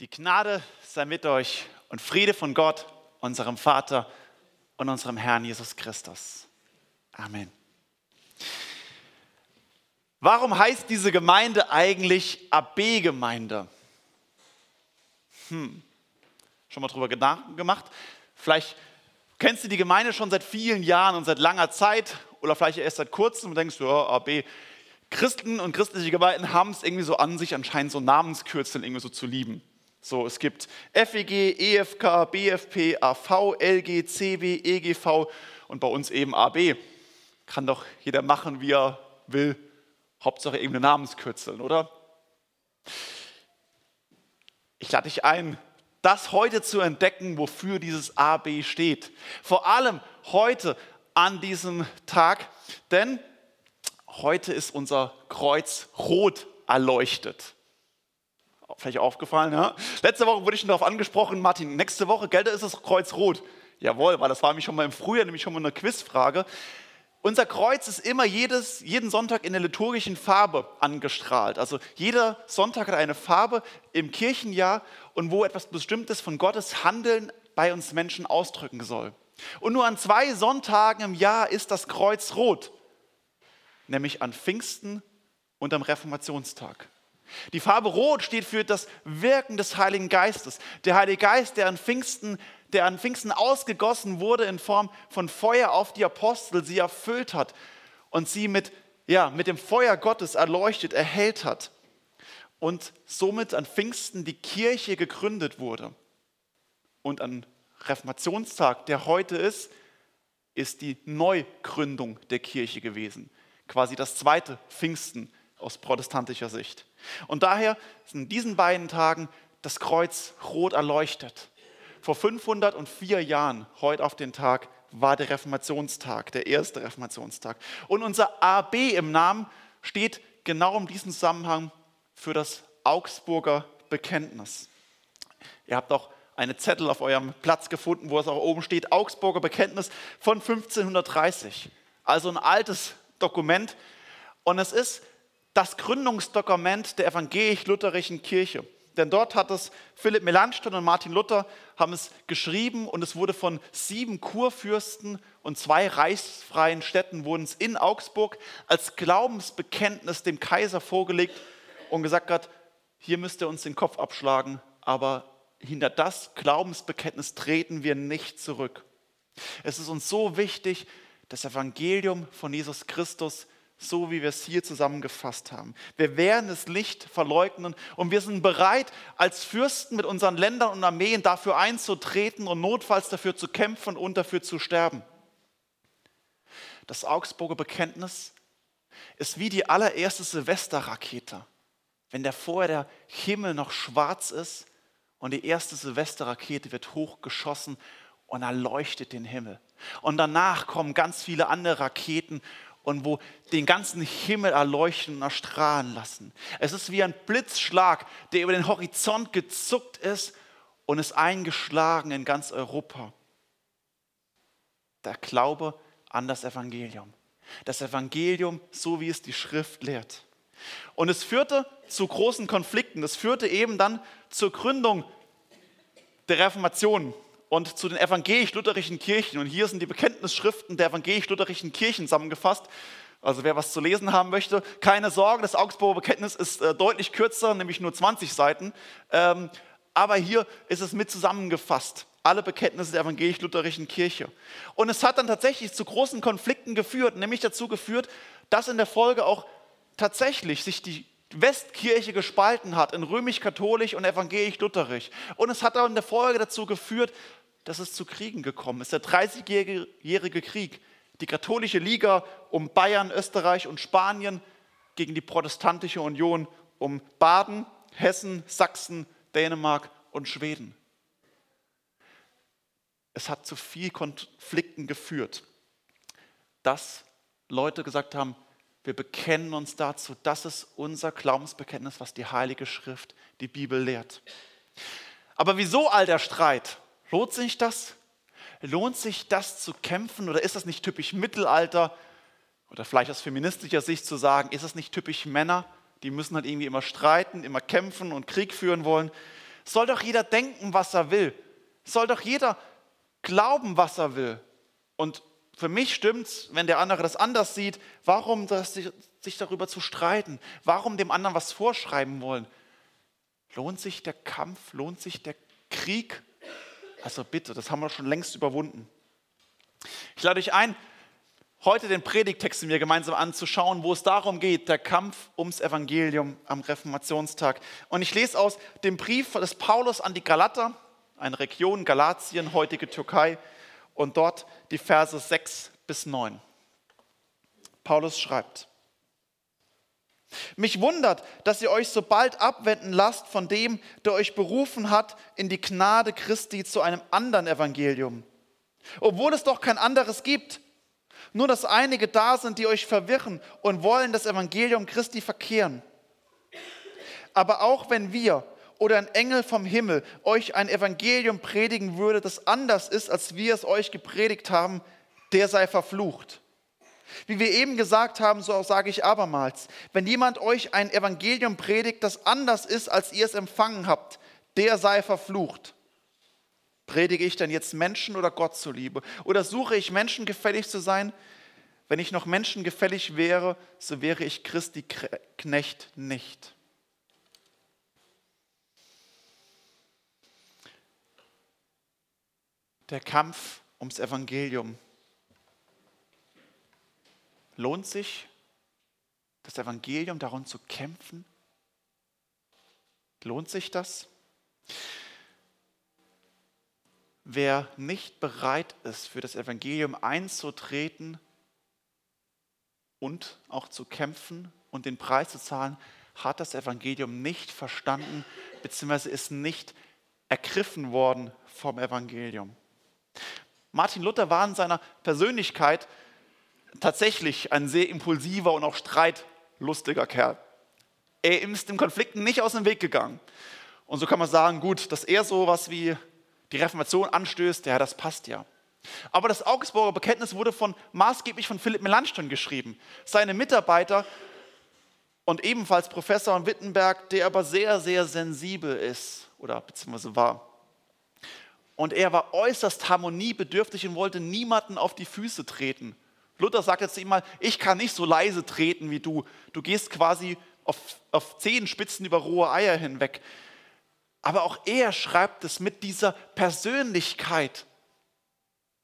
Die Gnade sei mit euch und Friede von Gott, unserem Vater und unserem Herrn Jesus Christus. Amen. Warum heißt diese Gemeinde eigentlich AB-Gemeinde? Hm. Schon mal drüber Gedanken gemacht? Vielleicht kennst du die Gemeinde schon seit vielen Jahren und seit langer Zeit oder vielleicht erst seit kurzem und denkst du, ja, AB. Christen und christliche Gemeinden haben es irgendwie so an sich, anscheinend so Namenskürzel irgendwie so zu lieben. So, es gibt FEG, EFK, BFP, AV, LG, CW, EGV und bei uns eben AB. Kann doch jeder machen, wie er will. Hauptsache irgendeine Namenskürzel, oder? Ich lade dich ein, das heute zu entdecken, wofür dieses AB steht. Vor allem heute an diesem Tag, denn heute ist unser Kreuz rot erleuchtet vielleicht aufgefallen. Ja? Letzte Woche wurde ich schon darauf angesprochen, Martin, nächste Woche, gell, da ist das Kreuz rot. Jawohl, weil das war nämlich schon mal im Frühjahr, nämlich schon mal eine Quizfrage. Unser Kreuz ist immer jedes, jeden Sonntag in der liturgischen Farbe angestrahlt. Also jeder Sonntag hat eine Farbe im Kirchenjahr und wo etwas Bestimmtes von Gottes Handeln bei uns Menschen ausdrücken soll. Und nur an zwei Sonntagen im Jahr ist das Kreuz rot, nämlich an Pfingsten und am Reformationstag. Die Farbe Rot steht für das Wirken des Heiligen Geistes. Der Heilige Geist, der an Pfingsten, der an Pfingsten ausgegossen wurde in Form von Feuer auf die Apostel, sie erfüllt hat und sie mit, ja, mit dem Feuer Gottes erleuchtet, erhellt hat. Und somit an Pfingsten die Kirche gegründet wurde. Und an Reformationstag, der heute ist, ist die Neugründung der Kirche gewesen. Quasi das zweite Pfingsten aus protestantischer Sicht. Und daher ist in diesen beiden Tagen das Kreuz rot erleuchtet. Vor 504 Jahren, heute auf den Tag, war der Reformationstag, der erste Reformationstag. Und unser AB im Namen steht genau in diesem Zusammenhang für das Augsburger Bekenntnis. Ihr habt auch eine Zettel auf eurem Platz gefunden, wo es auch oben steht, Augsburger Bekenntnis von 1530. Also ein altes Dokument. Und es ist das Gründungsdokument der evangelisch-lutherischen Kirche. Denn dort hat es Philipp Melanchthon und Martin Luther haben es geschrieben und es wurde von sieben Kurfürsten und zwei reichsfreien Städten wurden es in Augsburg als Glaubensbekenntnis dem Kaiser vorgelegt und gesagt hat, hier müsst ihr uns den Kopf abschlagen, aber hinter das Glaubensbekenntnis treten wir nicht zurück. Es ist uns so wichtig, das Evangelium von Jesus Christus so wie wir es hier zusammengefasst haben. Wir werden das Licht verleugnen und wir sind bereit, als Fürsten mit unseren Ländern und Armeen dafür einzutreten und notfalls dafür zu kämpfen und dafür zu sterben. Das Augsburger Bekenntnis ist wie die allererste Silvesterrakete. Wenn der vorher der Himmel noch schwarz ist und die erste Silvesterrakete wird hochgeschossen und erleuchtet den Himmel. Und danach kommen ganz viele andere Raketen und wo den ganzen Himmel erleuchten und erstrahlen lassen. Es ist wie ein Blitzschlag, der über den Horizont gezuckt ist und ist eingeschlagen in ganz Europa. Der Glaube an das Evangelium. Das Evangelium, so wie es die Schrift lehrt. Und es führte zu großen Konflikten. Es führte eben dann zur Gründung der Reformation und zu den evangelisch-lutherischen Kirchen. Und hier sind die Bekenntnisschriften der evangelisch-lutherischen Kirchen zusammengefasst. Also wer was zu lesen haben möchte, keine Sorge, das Augsburger Bekenntnis ist äh, deutlich kürzer, nämlich nur 20 Seiten. Ähm, aber hier ist es mit zusammengefasst. Alle Bekenntnisse der evangelisch-lutherischen Kirche. Und es hat dann tatsächlich zu großen Konflikten geführt, nämlich dazu geführt, dass in der Folge auch tatsächlich sich die Westkirche gespalten hat in römisch-katholisch und evangelisch-lutherisch. Und es hat dann in der Folge dazu geführt, dass es zu Kriegen gekommen ist. Der 30-jährige Krieg, die katholische Liga um Bayern, Österreich und Spanien gegen die protestantische Union um Baden, Hessen, Sachsen, Dänemark und Schweden. Es hat zu viel Konflikten geführt, dass Leute gesagt haben, wir bekennen uns dazu. Das ist unser Glaubensbekenntnis, was die Heilige Schrift, die Bibel lehrt. Aber wieso all der Streit? Lohnt sich das? Lohnt sich das zu kämpfen oder ist das nicht typisch Mittelalter? Oder vielleicht aus feministischer Sicht zu sagen, ist das nicht typisch Männer? Die müssen halt irgendwie immer streiten, immer kämpfen und Krieg führen wollen. Soll doch jeder denken, was er will. Soll doch jeder glauben, was er will. Und für mich stimmt es, wenn der andere das anders sieht. Warum das, sich darüber zu streiten? Warum dem anderen was vorschreiben wollen? Lohnt sich der Kampf? Lohnt sich der Krieg? Also bitte, das haben wir schon längst überwunden. Ich lade euch ein, heute den Predigtext mir gemeinsam anzuschauen, wo es darum geht, der Kampf ums Evangelium am Reformationstag. Und ich lese aus dem Brief des Paulus an die Galater, eine Region Galatien, heutige Türkei, und dort die Verse 6 bis 9. Paulus schreibt, mich wundert, dass ihr euch so bald abwenden lasst von dem, der euch berufen hat in die Gnade Christi zu einem anderen Evangelium. Obwohl es doch kein anderes gibt. Nur dass einige da sind, die euch verwirren und wollen das Evangelium Christi verkehren. Aber auch wenn wir oder ein Engel vom Himmel euch ein Evangelium predigen würde, das anders ist, als wir es euch gepredigt haben, der sei verflucht. Wie wir eben gesagt haben, so sage ich abermals, wenn jemand euch ein Evangelium predigt, das anders ist, als ihr es empfangen habt, der sei verflucht. Predige ich denn jetzt Menschen oder Gott zuliebe? Oder suche ich Menschen gefällig zu sein? Wenn ich noch Menschen gefällig wäre, so wäre ich Christi Knecht nicht. der Kampf ums Evangelium. Lohnt sich das Evangelium darum zu kämpfen? Lohnt sich das? Wer nicht bereit ist, für das Evangelium einzutreten und auch zu kämpfen und den Preis zu zahlen, hat das Evangelium nicht verstanden, beziehungsweise ist nicht ergriffen worden vom Evangelium. Martin Luther war in seiner Persönlichkeit tatsächlich ein sehr impulsiver und auch streitlustiger Kerl. Er ist den Konflikten nicht aus dem Weg gegangen. Und so kann man sagen, gut, dass er so was wie die Reformation anstößt, ja, das passt ja. Aber das Augsburger Bekenntnis wurde von, maßgeblich von Philipp Melanchthon geschrieben. Seine Mitarbeiter und ebenfalls Professor in Wittenberg, der aber sehr, sehr sensibel ist oder beziehungsweise war. Und er war äußerst harmoniebedürftig und wollte niemanden auf die Füße treten. Luther sagt jetzt immer, ich kann nicht so leise treten wie du. Du gehst quasi auf, auf Zehenspitzen über rohe Eier hinweg. Aber auch er schreibt es mit dieser Persönlichkeit,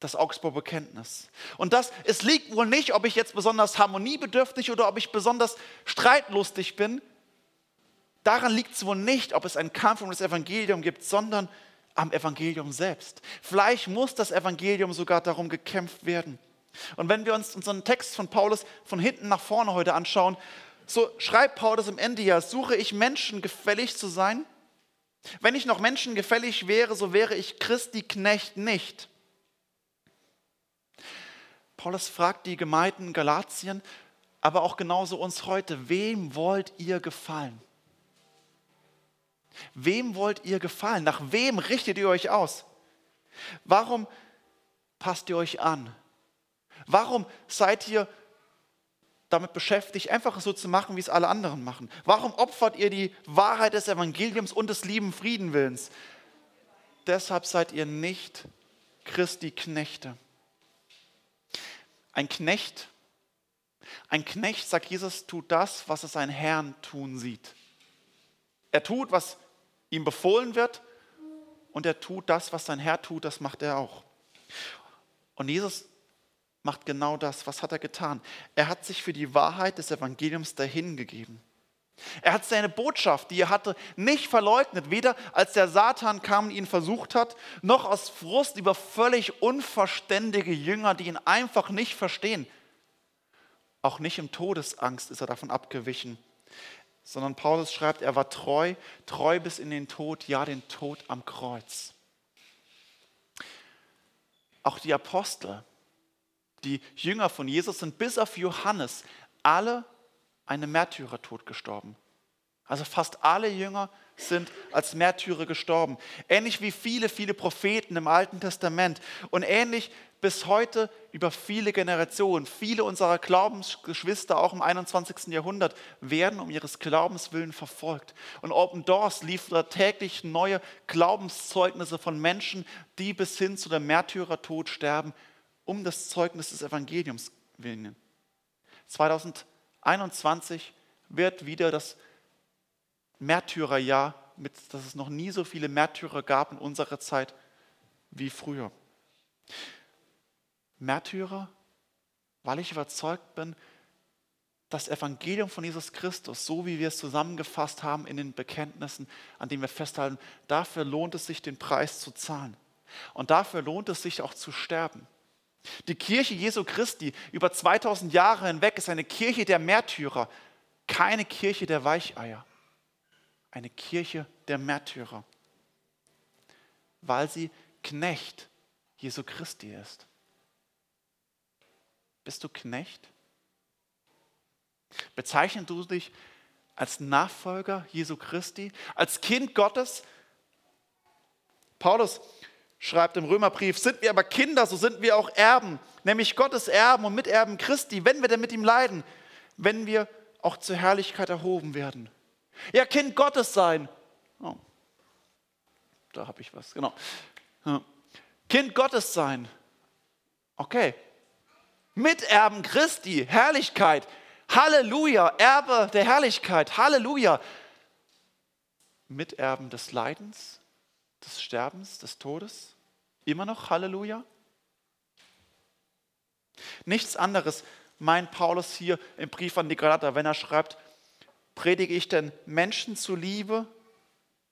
das Augsburger Bekenntnis. Und das, es liegt wohl nicht, ob ich jetzt besonders harmoniebedürftig oder ob ich besonders streitlustig bin. Daran liegt es wohl nicht, ob es einen Kampf um das Evangelium gibt, sondern am Evangelium selbst. Vielleicht muss das Evangelium sogar darum gekämpft werden. Und wenn wir uns unseren Text von Paulus von hinten nach vorne heute anschauen, so schreibt Paulus im Ende ja, suche ich Menschen gefällig zu sein? Wenn ich noch Menschen gefällig wäre, so wäre ich Christi Knecht nicht. Paulus fragt die Gemeinden Galatien, aber auch genauso uns heute, wem wollt ihr gefallen? Wem wollt ihr gefallen? Nach wem richtet ihr euch aus? Warum passt ihr euch an? Warum seid ihr damit beschäftigt, einfach so zu machen, wie es alle anderen machen? Warum opfert ihr die Wahrheit des Evangeliums und des lieben Friedenwillens? Deshalb seid ihr nicht Christi Knechte. Ein Knecht, ein Knecht, sagt Jesus, tut das, was es sein Herrn tun sieht. Er tut, was ihm befohlen wird und er tut das, was sein Herr tut, das macht er auch. Und Jesus macht genau das. Was hat er getan? Er hat sich für die Wahrheit des Evangeliums dahingegeben. Er hat seine Botschaft, die er hatte, nicht verleugnet, weder als der Satan kam und ihn versucht hat, noch aus Frust über völlig unverständige Jünger, die ihn einfach nicht verstehen. Auch nicht im Todesangst ist er davon abgewichen, sondern Paulus schreibt, er war treu, treu bis in den Tod, ja den Tod am Kreuz. Auch die Apostel, die Jünger von Jesus sind bis auf Johannes alle einen Märtyrertod gestorben. Also fast alle Jünger sind als Märtyrer gestorben. Ähnlich wie viele, viele Propheten im Alten Testament und ähnlich bis heute über viele Generationen. Viele unserer Glaubensgeschwister, auch im 21. Jahrhundert, werden um ihres Glaubens willen verfolgt. Und Open Doors liefert täglich neue Glaubenszeugnisse von Menschen, die bis hin zu dem Märtyrertod sterben, um das Zeugnis des Evangeliums willen. 2021 wird wieder das Märtyrerjahr, mit, dass es noch nie so viele Märtyrer gab in unserer Zeit wie früher. Märtyrer, weil ich überzeugt bin, das Evangelium von Jesus Christus, so wie wir es zusammengefasst haben in den Bekenntnissen, an denen wir festhalten, dafür lohnt es sich, den Preis zu zahlen. Und dafür lohnt es sich auch zu sterben. Die Kirche Jesu Christi über 2000 Jahre hinweg ist eine Kirche der Märtyrer, keine Kirche der Weicheier. Eine Kirche der Märtyrer, weil sie Knecht Jesu Christi ist. Bist du Knecht? Bezeichnest du dich als Nachfolger Jesu Christi, als Kind Gottes? Paulus schreibt im Römerbrief, sind wir aber Kinder, so sind wir auch Erben, nämlich Gottes Erben und Miterben Christi, wenn wir denn mit ihm leiden, wenn wir auch zur Herrlichkeit erhoben werden. Ja, Kind Gottes sein. Oh, da habe ich was, genau. Kind Gottes sein. Okay, Miterben Christi, Herrlichkeit. Halleluja, Erbe der Herrlichkeit. Halleluja. Miterben des Leidens, des Sterbens, des Todes. Immer noch Halleluja. Nichts anderes meint Paulus hier im Brief an die Galater, wenn er schreibt, predige ich denn Menschen zuliebe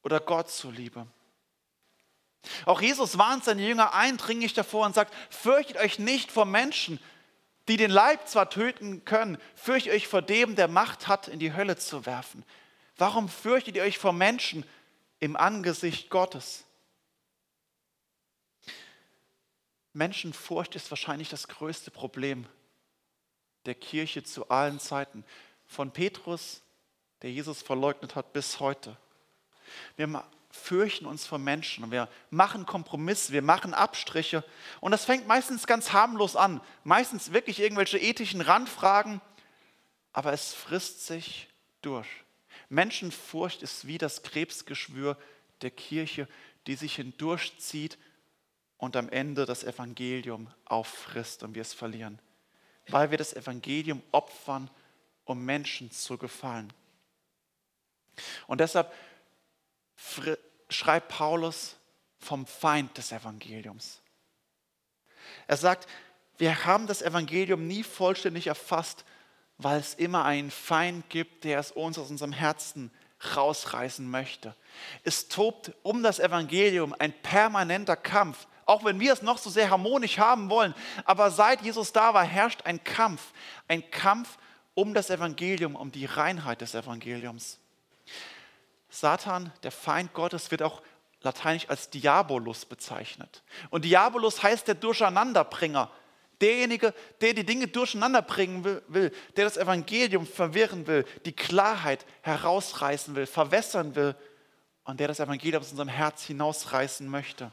oder Gott zuliebe? Auch Jesus warnt seine Jünger eindringlich davor und sagt, fürchtet euch nicht vor Menschen, die den Leib zwar töten können, fürchtet euch vor dem, der Macht hat, in die Hölle zu werfen. Warum fürchtet ihr euch vor Menschen im Angesicht Gottes? Menschenfurcht ist wahrscheinlich das größte Problem der Kirche zu allen Zeiten. Von Petrus, der Jesus verleugnet hat, bis heute. Wir fürchten uns vor Menschen und wir machen Kompromisse, wir machen Abstriche und das fängt meistens ganz harmlos an, meistens wirklich irgendwelche ethischen Randfragen, aber es frisst sich durch. Menschenfurcht ist wie das Krebsgeschwür der Kirche, die sich hindurchzieht und am Ende das Evangelium auffrisst und wir es verlieren, weil wir das Evangelium opfern, um Menschen zu gefallen. Und deshalb schreibt Paulus vom Feind des Evangeliums. Er sagt, wir haben das Evangelium nie vollständig erfasst, weil es immer einen Feind gibt, der es uns aus unserem Herzen rausreißen möchte. Es tobt um das Evangelium ein permanenter Kampf, auch wenn wir es noch so sehr harmonisch haben wollen. Aber seit Jesus da war, herrscht ein Kampf, ein Kampf um das Evangelium, um die Reinheit des Evangeliums. Satan, der Feind Gottes, wird auch lateinisch als Diabolus bezeichnet. Und Diabolus heißt der Durcheinanderbringer. Derjenige, der die Dinge durcheinander bringen will, der das Evangelium verwirren will, die Klarheit herausreißen will, verwässern will und der das Evangelium aus unserem Herz hinausreißen möchte.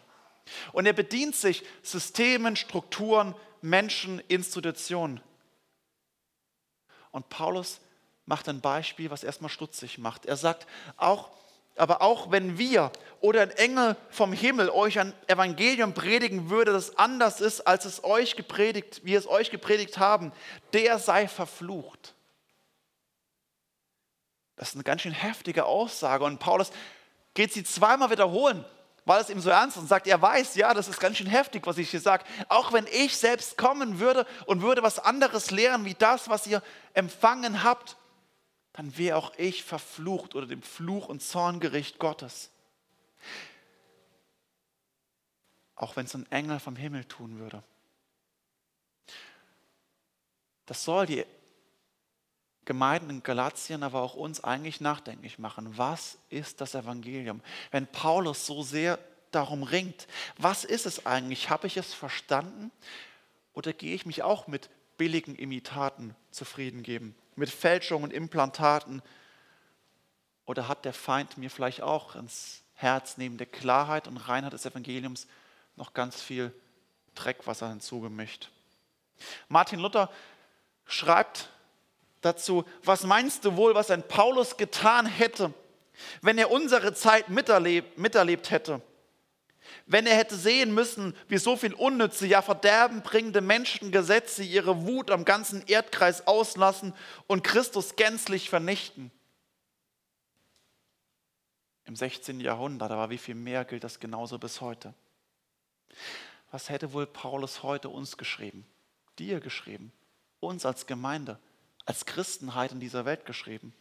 Und er bedient sich Systemen, Strukturen, Menschen, Institutionen. Und Paulus macht ein Beispiel, was erstmal stutzig macht. Er sagt, auch, aber auch wenn wir oder ein Engel vom Himmel euch ein Evangelium predigen würde, das anders ist, als es euch gepredigt, wie es euch gepredigt haben, der sei verflucht. Das ist eine ganz schön heftige Aussage. Und Paulus geht sie zweimal wiederholen, weil es ihm so ernst und sagt, er weiß, ja, das ist ganz schön heftig, was ich hier sage. Auch wenn ich selbst kommen würde und würde was anderes lehren, wie das, was ihr empfangen habt, dann wäre auch ich verflucht oder dem Fluch und Zorngericht Gottes. Auch wenn es ein Engel vom Himmel tun würde. Das soll die Gemeinden in Galatien, aber auch uns eigentlich nachdenklich machen. Was ist das Evangelium? Wenn Paulus so sehr darum ringt, was ist es eigentlich? Habe ich es verstanden? Oder gehe ich mich auch mit billigen Imitaten zufrieden geben? mit Fälschungen Implantaten? Oder hat der Feind mir vielleicht auch ins Herz neben der Klarheit und Reinheit des Evangeliums noch ganz viel Dreckwasser hinzugemischt. Martin Luther schreibt dazu, was meinst du wohl, was ein Paulus getan hätte, wenn er unsere Zeit miterlebt, miterlebt hätte? Wenn er hätte sehen müssen, wie so viel unnütze, ja verderbenbringende Menschengesetze ihre Wut am ganzen Erdkreis auslassen und Christus gänzlich vernichten. Im 16. Jahrhundert, aber wie viel mehr gilt das genauso bis heute? Was hätte wohl Paulus heute uns geschrieben, dir geschrieben, uns als Gemeinde, als Christenheit in dieser Welt geschrieben?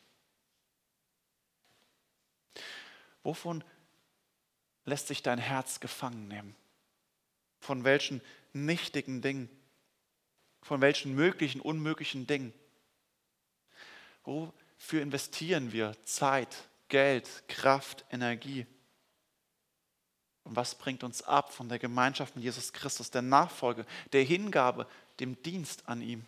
Wovon lässt sich dein Herz gefangen nehmen? Von welchen nichtigen Dingen? Von welchen möglichen, unmöglichen Dingen? Wofür investieren wir Zeit, Geld, Kraft, Energie? Und was bringt uns ab von der Gemeinschaft mit Jesus Christus, der Nachfolge, der Hingabe, dem Dienst an ihm?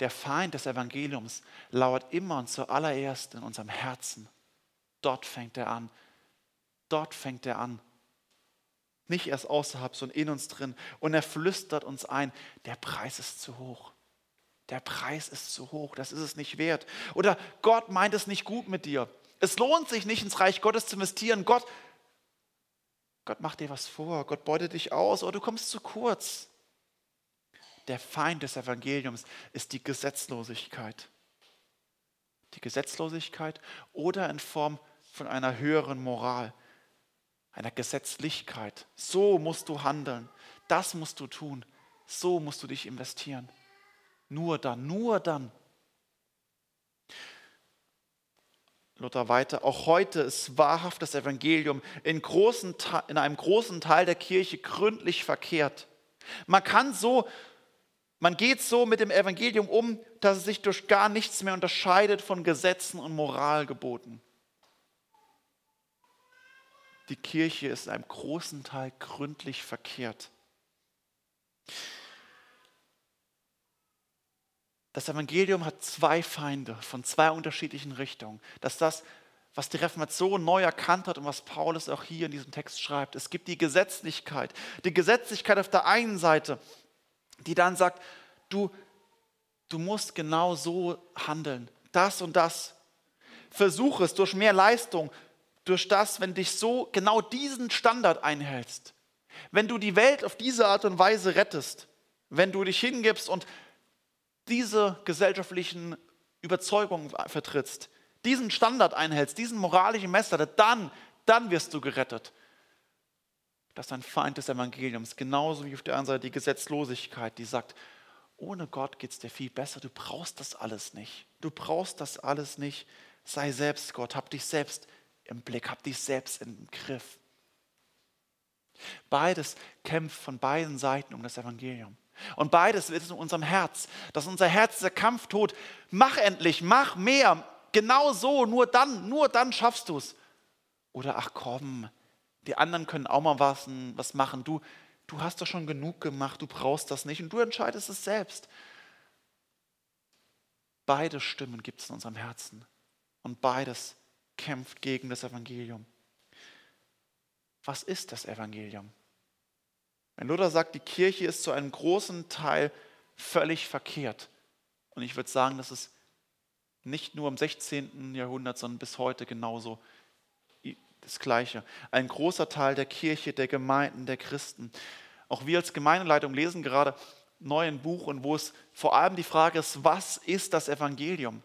Der Feind des Evangeliums lauert immer und zuallererst in unserem Herzen. Dort fängt er an, Dort fängt er an. Nicht erst außerhalb, sondern in uns drin. Und er flüstert uns ein, der Preis ist zu hoch. Der Preis ist zu hoch, das ist es nicht wert. Oder Gott meint es nicht gut mit dir. Es lohnt sich nicht ins Reich Gottes zu investieren. Gott, Gott macht dir was vor, Gott beutet dich aus oder du kommst zu kurz. Der Feind des Evangeliums ist die Gesetzlosigkeit. Die Gesetzlosigkeit oder in Form von einer höheren Moral, einer Gesetzlichkeit. So musst du handeln, das musst du tun, so musst du dich investieren. Nur dann, nur dann. Luther weiter, auch heute ist wahrhaft das Evangelium in, großen, in einem großen Teil der Kirche gründlich verkehrt. Man kann so, man geht so mit dem Evangelium um, dass es sich durch gar nichts mehr unterscheidet von Gesetzen und Moralgeboten die Kirche ist in einem großen Teil gründlich verkehrt. Das Evangelium hat zwei Feinde von zwei unterschiedlichen Richtungen. Das ist das, was die Reformation neu erkannt hat und was Paulus auch hier in diesem Text schreibt. Es gibt die Gesetzlichkeit. Die Gesetzlichkeit auf der einen Seite, die dann sagt, du, du musst genau so handeln, das und das. Versuche es durch mehr Leistung, durch das, wenn dich so genau diesen Standard einhältst, wenn du die Welt auf diese Art und Weise rettest, wenn du dich hingibst und diese gesellschaftlichen Überzeugungen vertrittst, diesen Standard einhältst, diesen moralischen Messer, dann, dann wirst du gerettet. Das ist ein Feind des Evangeliums, genauso wie auf der anderen Seite die Gesetzlosigkeit, die sagt, ohne Gott geht es dir viel besser, du brauchst das alles nicht. Du brauchst das alles nicht. Sei selbst Gott, hab dich selbst im Blick, hab dich selbst im Griff. Beides kämpft von beiden Seiten um das Evangelium. Und beides ist in unserem Herz, dass unser Herz der Kampf tut. Mach endlich, mach mehr. Genau so, nur dann, nur dann schaffst du es. Oder ach komm, die anderen können auch mal was, was machen. Du, du hast doch schon genug gemacht, du brauchst das nicht und du entscheidest es selbst. Beide Stimmen gibt es in unserem Herzen. Und beides kämpft gegen das Evangelium. Was ist das Evangelium? Wenn Luther sagt, die Kirche ist zu einem großen Teil völlig verkehrt, und ich würde sagen, das ist nicht nur im 16. Jahrhundert, sondern bis heute genauso das Gleiche. Ein großer Teil der Kirche, der Gemeinden, der Christen. Auch wir als Gemeindeleitung lesen gerade neu ein Buch, und wo es vor allem die Frage ist, was ist das Evangelium?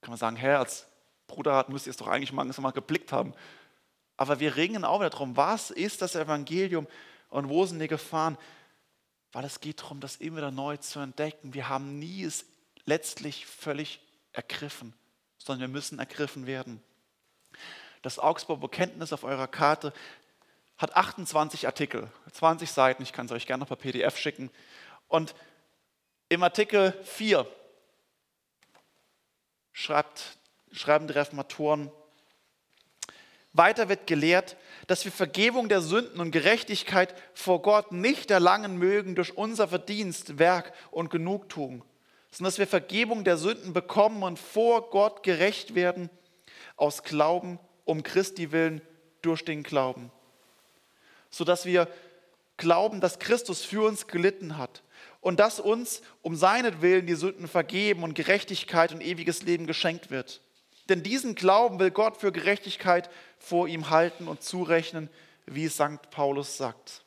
Kann man sagen, Herr, als Bruder müsst ihr es doch eigentlich mal, mal geblickt haben. Aber wir ringen auch wieder darum, was ist das Evangelium und wo sind die Gefahren? Weil es geht darum, das immer wieder neu zu entdecken. Wir haben nie es letztlich völlig ergriffen, sondern wir müssen ergriffen werden. Das Augsburger Bekenntnis auf eurer Karte hat 28 Artikel, 20 Seiten. Ich kann es euch gerne noch per PDF schicken. Und im Artikel 4 schreibt schreiben die Reformatoren. Weiter wird gelehrt, dass wir Vergebung der Sünden und Gerechtigkeit vor Gott nicht erlangen mögen durch unser Verdienst, Werk und Genugtuung, sondern dass wir Vergebung der Sünden bekommen und vor Gott gerecht werden aus Glauben um Christi willen durch den Glauben, sodass wir glauben, dass Christus für uns gelitten hat und dass uns um seinetwillen die Sünden vergeben und Gerechtigkeit und ewiges Leben geschenkt wird. Denn diesen Glauben will Gott für Gerechtigkeit vor ihm halten und zurechnen, wie St. Paulus sagt.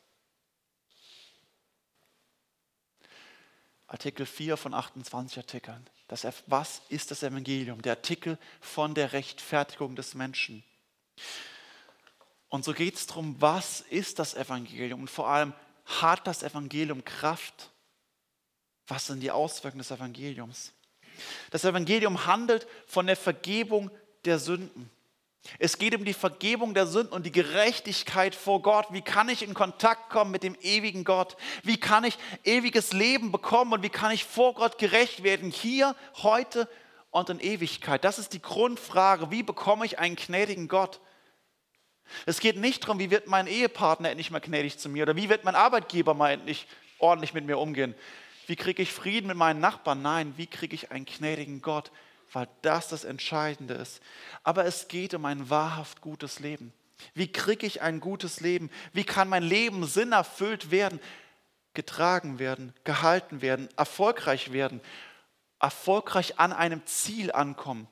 Artikel 4 von 28 Artikeln. Das, was ist das Evangelium? Der Artikel von der Rechtfertigung des Menschen. Und so geht es darum, was ist das Evangelium? Und vor allem, hat das Evangelium Kraft? Was sind die Auswirkungen des Evangeliums? Das Evangelium handelt von der Vergebung der Sünden. Es geht um die Vergebung der Sünden und die Gerechtigkeit vor Gott. Wie kann ich in Kontakt kommen mit dem ewigen Gott? Wie kann ich ewiges Leben bekommen und wie kann ich vor Gott gerecht werden? Hier, heute und in Ewigkeit. Das ist die Grundfrage. Wie bekomme ich einen gnädigen Gott? Es geht nicht darum, wie wird mein Ehepartner endlich mal gnädig zu mir oder wie wird mein Arbeitgeber mal endlich ordentlich mit mir umgehen. Wie kriege ich Frieden mit meinen Nachbarn? Nein, wie kriege ich einen gnädigen Gott? Weil das das Entscheidende ist. Aber es geht um ein wahrhaft gutes Leben. Wie kriege ich ein gutes Leben? Wie kann mein Leben sinnerfüllt werden, getragen werden, gehalten werden, erfolgreich werden, erfolgreich an einem Ziel ankommen?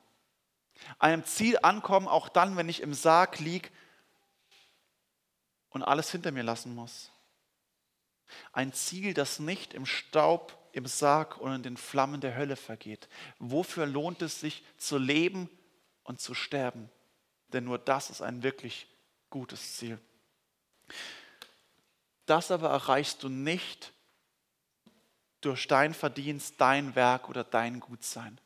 Einem Ziel ankommen, auch dann, wenn ich im Sarg liege und alles hinter mir lassen muss. Ein Ziel, das nicht im Staub, im Sarg und in den Flammen der Hölle vergeht. Wofür lohnt es sich zu leben und zu sterben? Denn nur das ist ein wirklich gutes Ziel. Das aber erreichst du nicht durch dein Verdienst, dein Werk oder dein Gutsein.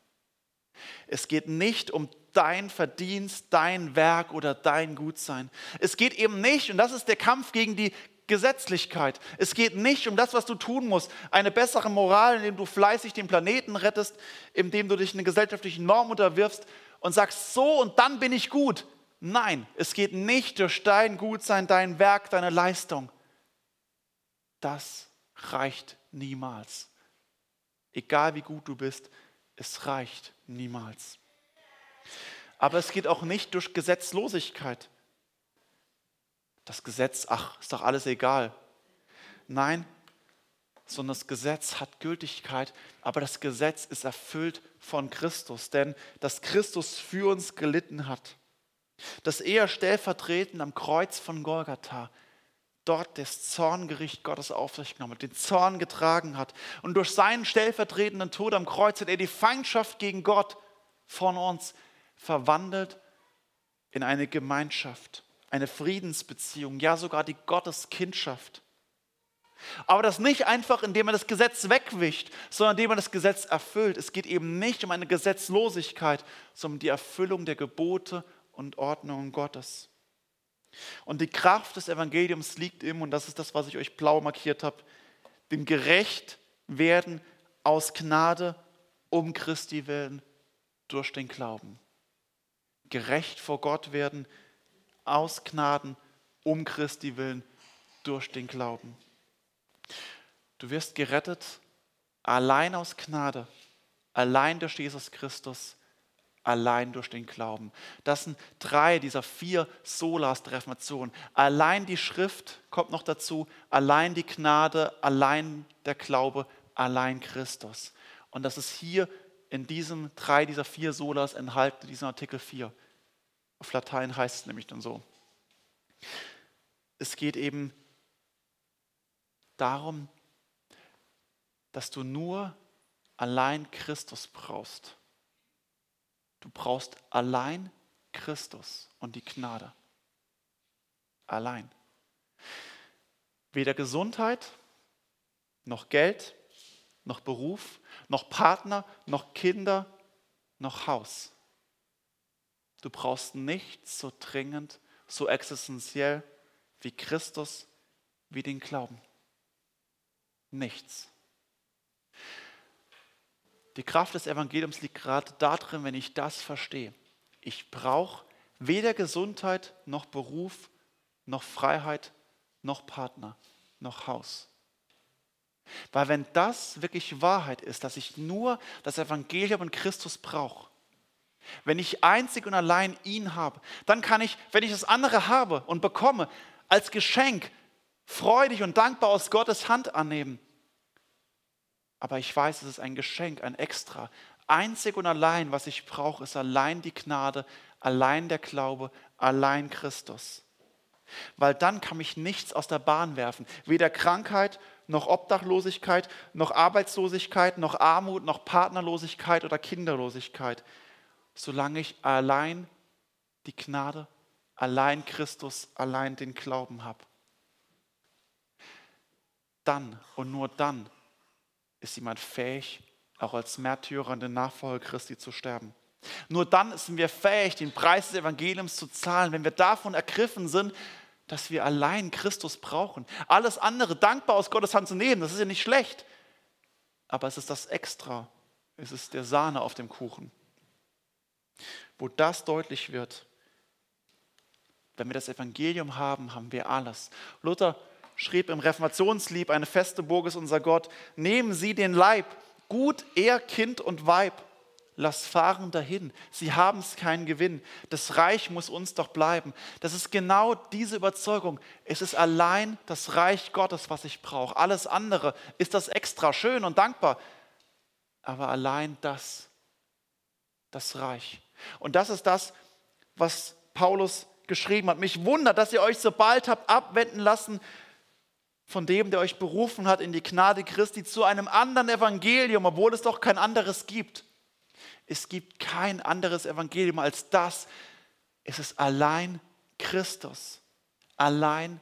Es geht nicht um dein Verdienst, dein Werk oder dein Gutsein. Es geht eben nicht, und das ist der Kampf gegen die Gesetzlichkeit. Es geht nicht um das, was du tun musst. Eine bessere Moral, indem du fleißig den Planeten rettest, indem du dich in eine gesellschaftliche Norm unterwirfst und sagst, so und dann bin ich gut. Nein, es geht nicht durch dein Gutsein, dein Werk, deine Leistung. Das reicht niemals. Egal wie gut du bist, es reicht niemals. Aber es geht auch nicht durch Gesetzlosigkeit. Das Gesetz, ach, ist doch alles egal. Nein, sondern das Gesetz hat Gültigkeit, aber das Gesetz ist erfüllt von Christus, denn dass Christus für uns gelitten hat, dass er stellvertretend am Kreuz von Golgatha dort das Zorngericht Gottes auf sich genommen hat, den Zorn getragen hat. Und durch seinen stellvertretenden Tod am Kreuz hat er die Feindschaft gegen Gott von uns verwandelt in eine Gemeinschaft, eine Friedensbeziehung, ja sogar die Gotteskindschaft. Aber das nicht einfach, indem man das Gesetz wegwischt, sondern indem man das Gesetz erfüllt. Es geht eben nicht um eine Gesetzlosigkeit, sondern um die Erfüllung der Gebote und Ordnungen Gottes. Und die Kraft des Evangeliums liegt im, und das ist das, was ich euch blau markiert habe, dem gerecht werden aus Gnade um Christi willen durch den Glauben. Gerecht vor Gott werden aus Gnaden um Christi willen durch den Glauben. Du wirst gerettet allein aus Gnade, allein durch Jesus Christus, allein durch den Glauben. Das sind drei dieser vier Solas der Reformation. Allein die Schrift kommt noch dazu, allein die Gnade, allein der Glaube, allein Christus. Und das ist hier in diesem drei dieser vier Solas enthalten, in diesem Artikel 4. Auf Latein heißt es nämlich dann so. Es geht eben darum, dass du nur allein Christus brauchst. Du brauchst allein Christus und die Gnade. Allein. Weder Gesundheit, noch Geld, noch Beruf, noch Partner, noch Kinder, noch Haus. Du brauchst nichts so dringend, so existenziell wie Christus, wie den Glauben. Nichts. Die Kraft des Evangeliums liegt gerade darin, wenn ich das verstehe. Ich brauche weder Gesundheit noch Beruf noch Freiheit noch Partner noch Haus. Weil wenn das wirklich Wahrheit ist, dass ich nur das Evangelium und Christus brauche, wenn ich einzig und allein ihn habe, dann kann ich, wenn ich das andere habe und bekomme, als Geschenk freudig und dankbar aus Gottes Hand annehmen. Aber ich weiß, es ist ein Geschenk, ein Extra. Einzig und allein, was ich brauche, ist allein die Gnade, allein der Glaube, allein Christus. Weil dann kann mich nichts aus der Bahn werfen. Weder Krankheit, noch Obdachlosigkeit, noch Arbeitslosigkeit, noch Armut, noch Partnerlosigkeit oder Kinderlosigkeit. Solange ich allein die Gnade, allein Christus, allein den Glauben habe. Dann und nur dann ist jemand fähig, auch als Märtyrer in den Nachfolger Christi zu sterben. Nur dann sind wir fähig, den Preis des Evangeliums zu zahlen, wenn wir davon ergriffen sind, dass wir allein Christus brauchen. Alles andere dankbar aus Gottes Hand zu nehmen, das ist ja nicht schlecht. Aber es ist das Extra. Es ist der Sahne auf dem Kuchen. Wo das deutlich wird, wenn wir das Evangelium haben, haben wir alles. Luther schrieb im Reformationslieb, eine feste Burg ist unser Gott, nehmen Sie den Leib, gut er Kind und Weib, lass fahren dahin. Sie haben es keinen Gewinn. Das Reich muss uns doch bleiben. Das ist genau diese Überzeugung. Es ist allein das Reich Gottes, was ich brauche. Alles andere ist das extra schön und dankbar. Aber allein das, das Reich. Und das ist das, was Paulus geschrieben hat. Mich wundert, dass ihr euch so bald habt abwenden lassen von dem, der euch berufen hat in die Gnade Christi, zu einem anderen Evangelium, obwohl es doch kein anderes gibt. Es gibt kein anderes Evangelium als das. Es ist allein Christus, allein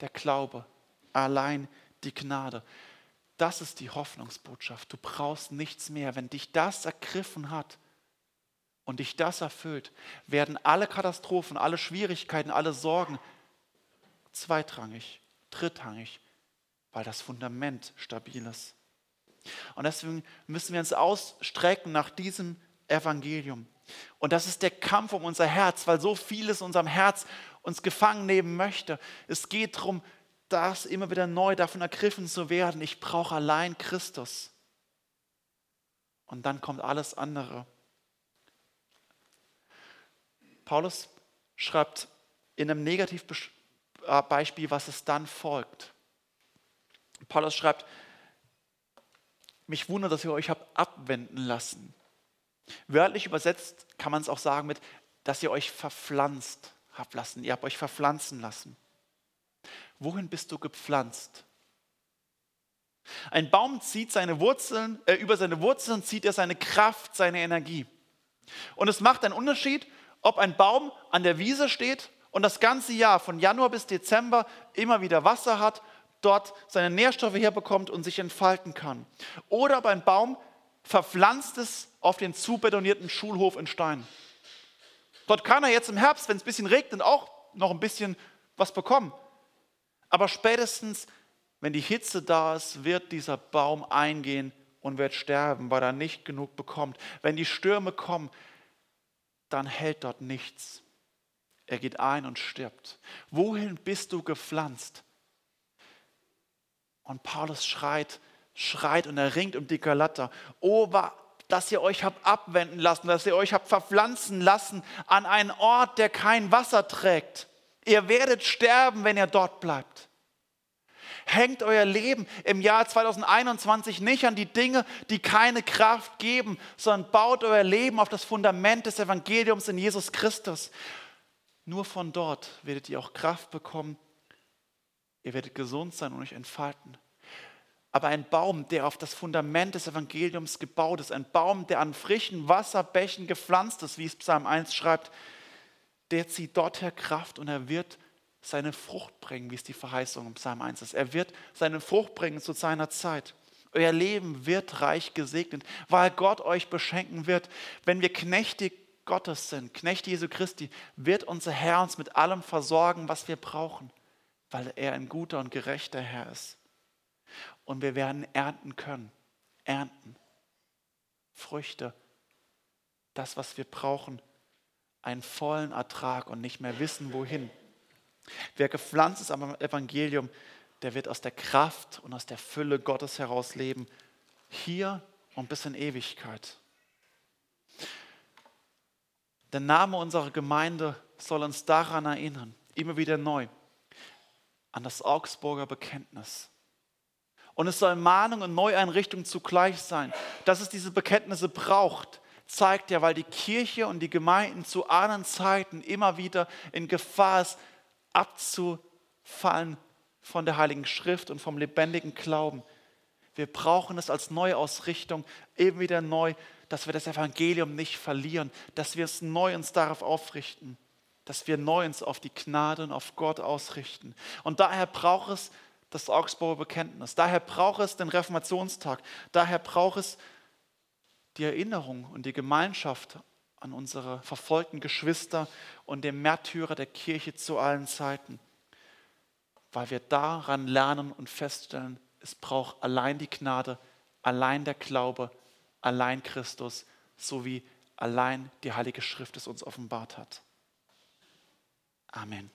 der Glaube, allein die Gnade. Das ist die Hoffnungsbotschaft. Du brauchst nichts mehr. Wenn dich das ergriffen hat und dich das erfüllt, werden alle Katastrophen, alle Schwierigkeiten, alle Sorgen zweitrangig, drittrangig, weil das Fundament stabil ist. Und deswegen müssen wir uns ausstrecken nach diesem Evangelium. Und das ist der Kampf um unser Herz, weil so vieles in unserem Herz uns gefangen nehmen möchte. Es geht darum, das immer wieder neu davon ergriffen zu werden. Ich brauche allein Christus. Und dann kommt alles andere. Paulus schreibt in einem Negativbeispiel, was es dann folgt. Paulus schreibt, mich wundert, dass ihr euch habt abwenden lassen. Wörtlich übersetzt kann man es auch sagen mit, dass ihr euch verpflanzt habt lassen. Ihr habt euch verpflanzen lassen. Wohin bist du gepflanzt? Ein Baum zieht seine Wurzeln, äh, über seine Wurzeln zieht er seine Kraft, seine Energie. Und es macht einen Unterschied, ob ein Baum an der Wiese steht und das ganze Jahr von Januar bis Dezember immer wieder Wasser hat dort seine Nährstoffe herbekommt und sich entfalten kann. Oder ob ein Baum verpflanzt ist auf den zubetonierten Schulhof in Stein. Dort kann er jetzt im Herbst, wenn es ein bisschen regnet, auch noch ein bisschen was bekommen. Aber spätestens, wenn die Hitze da ist, wird dieser Baum eingehen und wird sterben, weil er nicht genug bekommt. Wenn die Stürme kommen, dann hält dort nichts. Er geht ein und stirbt. Wohin bist du gepflanzt? Und Paulus schreit, schreit und er ringt um die Galater. Oh, dass ihr euch habt abwenden lassen, dass ihr euch habt verpflanzen lassen an einen Ort, der kein Wasser trägt. Ihr werdet sterben, wenn ihr dort bleibt. Hängt euer Leben im Jahr 2021 nicht an die Dinge, die keine Kraft geben, sondern baut euer Leben auf das Fundament des Evangeliums in Jesus Christus. Nur von dort werdet ihr auch Kraft bekommen, Ihr werdet gesund sein und euch entfalten. Aber ein Baum, der auf das Fundament des Evangeliums gebaut ist, ein Baum, der an frischen Wasserbächen gepflanzt ist, wie es Psalm 1 schreibt, der zieht dorther Kraft und er wird seine Frucht bringen, wie es die Verheißung im Psalm 1 ist. Er wird seine Frucht bringen zu seiner Zeit. Euer Leben wird reich gesegnet, weil Gott euch beschenken wird. Wenn wir Knechte Gottes sind, Knechte Jesu Christi, wird unser Herr uns mit allem versorgen, was wir brauchen weil er ein guter und gerechter Herr ist. Und wir werden ernten können. Ernten. Früchte. Das, was wir brauchen. Einen vollen Ertrag und nicht mehr wissen, wohin. Wer gepflanzt ist am Evangelium, der wird aus der Kraft und aus der Fülle Gottes heraus leben. Hier und bis in Ewigkeit. Der Name unserer Gemeinde soll uns daran erinnern, immer wieder neu an das Augsburger Bekenntnis. Und es soll Mahnung und Neueinrichtung zugleich sein. Dass es diese Bekenntnisse braucht, zeigt ja, weil die Kirche und die Gemeinden zu anderen Zeiten immer wieder in Gefahr ist, abzufallen von der Heiligen Schrift und vom lebendigen Glauben. Wir brauchen es als Neuausrichtung, eben wieder neu, dass wir das Evangelium nicht verlieren, dass wir es neu uns darauf aufrichten, dass wir neu uns auf die Gnade und auf Gott ausrichten. Und daher braucht es das Augsburger Bekenntnis, daher braucht es den Reformationstag, daher braucht es die Erinnerung und die Gemeinschaft an unsere verfolgten Geschwister und den Märtyrer der Kirche zu allen Zeiten, weil wir daran lernen und feststellen, es braucht allein die Gnade, allein der Glaube, allein Christus, sowie allein die Heilige Schrift es uns offenbart hat. Amen.